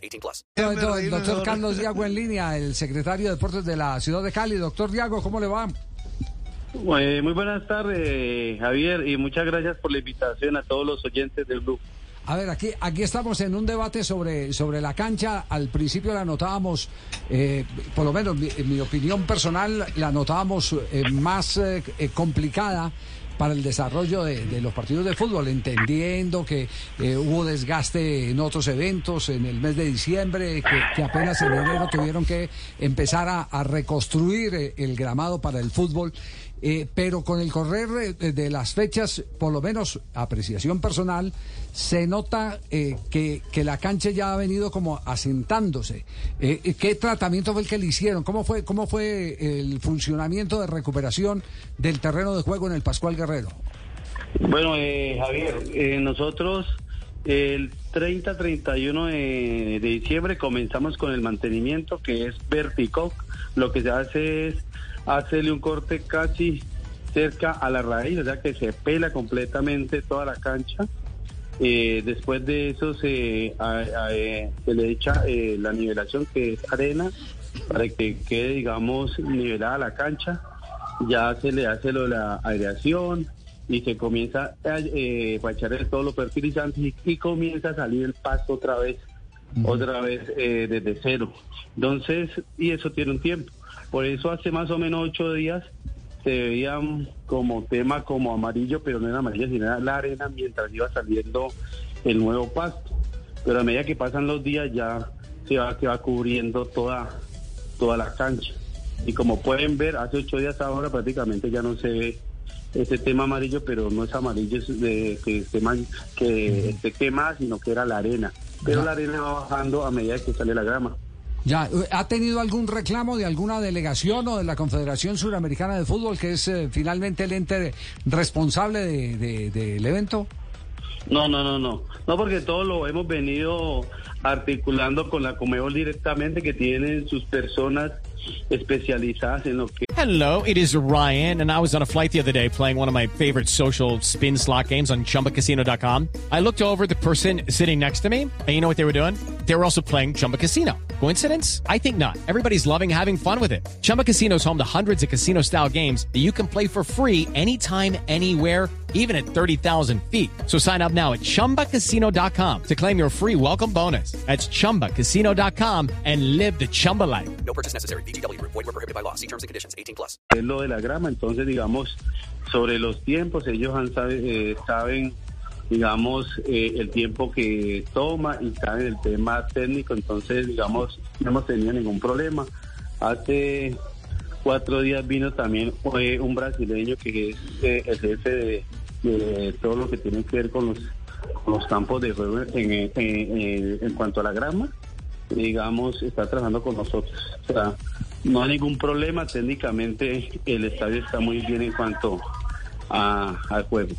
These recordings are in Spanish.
18 plus. Doctor, el doctor Carlos Diago en línea, el secretario de Deportes de la ciudad de Cali. Doctor Diago, ¿cómo le va? Eh, muy buenas tardes, Javier, y muchas gracias por la invitación a todos los oyentes del grupo. A ver, aquí, aquí estamos en un debate sobre, sobre la cancha. Al principio la notábamos, eh, por lo menos mi- en mi opinión personal, la notábamos eh, más eh, complicada para el desarrollo de, los partidos de fútbol, entendiendo que eh, hubo desgaste en otros eventos, en el mes de diciembre, que, que apenas en enero tuvieron que empezar a, a reconstruir eh, el gramado para el fútbol. Eh, pero con el correr eh, de las fechas, por lo menos apreciación personal, se nota eh, que, que la cancha ya ha venido como asentándose. Eh, ¿Qué tratamiento fue el que le hicieron? ¿Cómo fue, ¿Cómo fue el funcionamiento de recuperación del terreno de juego en el Pascual Guerrero? Bueno, eh, Javier, eh, nosotros el 30-31 de, de diciembre comenzamos con el mantenimiento que es vertical. Lo que se hace es hacerle un corte casi cerca a la raíz, o sea que se pela completamente toda la cancha. Eh, después de eso se, a- a- eh, se le echa eh, la nivelación que es arena para que quede, digamos, nivelada la cancha. Ya se le hace lo de la aireación y se comienza a, eh, echarle todos los fertilizantes y, y comienza a salir el pasto otra vez, otra vez eh, desde cero. Entonces, y eso tiene un tiempo. Por eso hace más o menos ocho días se veían como tema como amarillo, pero no era amarillo, sino era la arena mientras iba saliendo el nuevo pasto. Pero a medida que pasan los días ya se va, se va cubriendo toda, toda la cancha. Y como pueden ver, hace ocho días ahora prácticamente ya no se ve ese tema amarillo, pero no es amarillo es de, que, esté man- que esté quemada, sino que era la arena. Pero la arena va bajando a medida que sale la grama. Ya, eh, ¿ha tenido algún reclamo de alguna delegación o de la Confederación Suramericana de Fútbol, que es eh, finalmente el ente responsable de- de- del evento? No, no, no, no. No, porque todo lo hemos venido articulando con la Comebol directamente, que tienen sus personas especializadas en lo que Hello, it is Ryan, and I was on a flight the other day playing one of my favorite social spin slot games on chumbacasino.com. I looked over at the person sitting next to me, and you know what they were doing? They were also playing Chumba Casino. Coincidence? I think not. Everybody's loving having fun with it. Chumba Casino is home to hundreds of casino style games that you can play for free anytime, anywhere, even at 30,000 feet. So sign up now at chumbacasino.com to claim your free welcome bonus. That's chumbacasino.com and live the Chumba life. No purchase necessary. BGW. Void were prohibited by law. See terms and conditions. 18 plus. es lo de la grama. Entonces, digamos, sobre los tiempos, ellos han sabe- eh, saben, digamos, eh, el tiempo que toma y saben el tema técnico. Entonces, digamos, no hemos tenido ningún problema. Hace cuatro días vino también eh, un brasileño que es eh, el jefe de, todo lo que tiene que ver con los, campos de juego en, en- en- en cuanto a la grama digamos, está trabajando con nosotros. O sea, no hay ningún problema. Técnicamente el estadio está muy bien en cuanto a, al juego.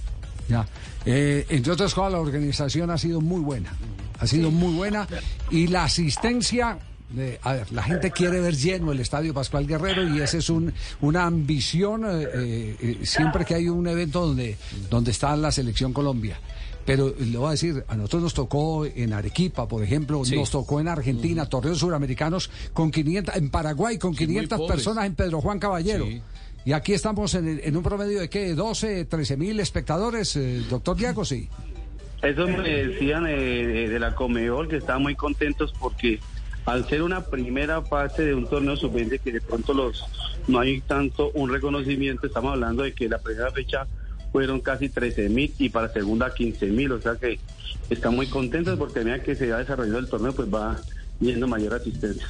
Ya. Eh, entre otras cosas, la organización ha sido muy buena. Ha sido muy buena. Y la asistencia. de- a ver, la gente quiere ver lleno el Estadio Pascual Guerrero y esa es un, una ambición eh, eh, eh, siempre que hay un evento donde, donde está la selección Colombia. Pero le voy a decir, a nosotros nos tocó en Arequipa, por ejemplo, nos tocó en Argentina, torneos suramericanos con 500, en Paraguay con 500 personas en Pedro Juan Caballero. Y aquí estamos en, en un promedio de qué, 12, 13 mil espectadores, eh, doctor Diago, sí. Eso me decían eh, de la Comebol que estaban muy contentos porque al ser una primera fase de un torneo sub-20 que de pronto los no hay tanto un reconocimiento, estamos hablando de que la primera fecha fueron casi 13 mil y para segunda 15 mil, o sea que están muy contentos porque a medida que se va desarrollando el torneo pues va yendo mayor asistencia.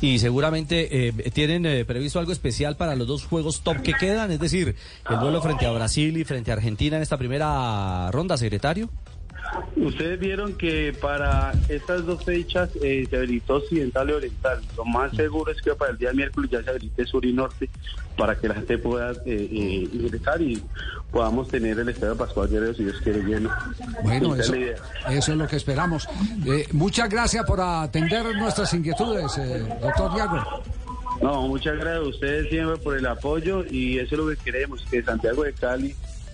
Y seguramente eh, tienen eh, previsto algo especial para los dos juegos top que quedan, es decir, el duelo frente a Brasil y frente a Argentina en esta primera ronda, secretario. Ustedes vieron que para estas dos fechas eh, se habilitó Occidental y Oriental. Lo más seguro es que para el día miércoles ya se habilite Sur y Norte para que la gente pueda eh, eh, ingresar y podamos tener el Estadio Pascual Guerrero, si Dios quiere, lleno. Bueno, eso, eso es lo que esperamos. Eh, muchas gracias por atender nuestras inquietudes, eh, doctor Diago. No, muchas gracias a ustedes siempre por el apoyo y eso es lo que queremos, que Santiago de Cali